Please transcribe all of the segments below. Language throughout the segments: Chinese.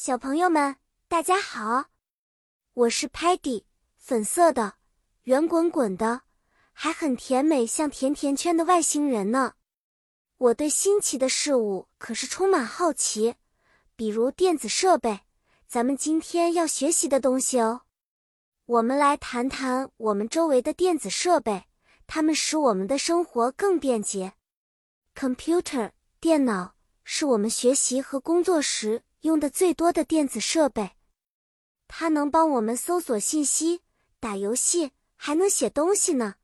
小朋友们，大家好，我是 Patty，粉色的，圆滚滚的，还很甜美，像甜甜圈的外星人呢。我对新奇的事物可是充满好奇，比如电子设备，咱们今天要学习的东西哦。我们来谈谈我们周围的电子设备，它们使我们的生活更便捷。Computer，电脑，是我们学习和工作时。用的最多的电子设备，它能帮我们搜索信息、打游戏，还能写东西呢。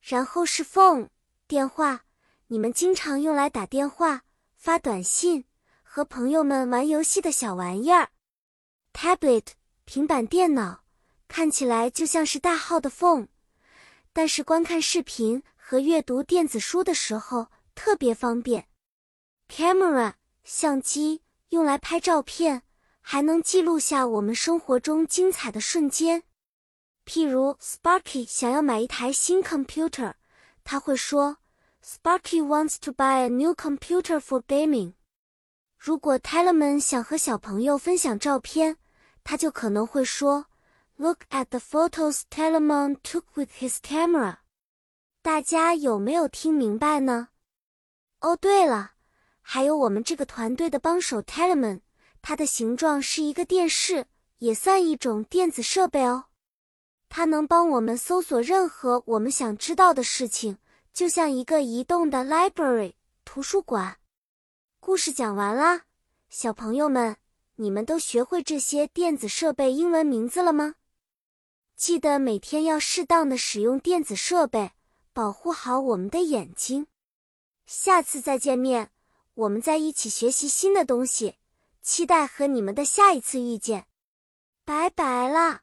然后是 phone 电话，你们经常用来打电话、发短信、和朋友们玩游戏的小玩意儿。tablet 平板电脑，看起来就像是大号的 phone，但是观看视频和阅读电子书的时候特别方便。camera 相机。用来拍照片，还能记录下我们生活中精彩的瞬间。譬如，Sparky 想要买一台新 computer，他会说：“Sparky wants to buy a new computer for gaming。”如果 t e l e m a n 想和小朋友分享照片，他就可能会说：“Look at the photos t e l e m a n took with his camera。”大家有没有听明白呢？哦，对了。还有我们这个团队的帮手 Telemann，它的形状是一个电视，也算一种电子设备哦。它能帮我们搜索任何我们想知道的事情，就像一个移动的 library 图书馆。故事讲完啦，小朋友们，你们都学会这些电子设备英文名字了吗？记得每天要适当的使用电子设备，保护好我们的眼睛。下次再见面。我们在一起学习新的东西，期待和你们的下一次遇见，拜拜了。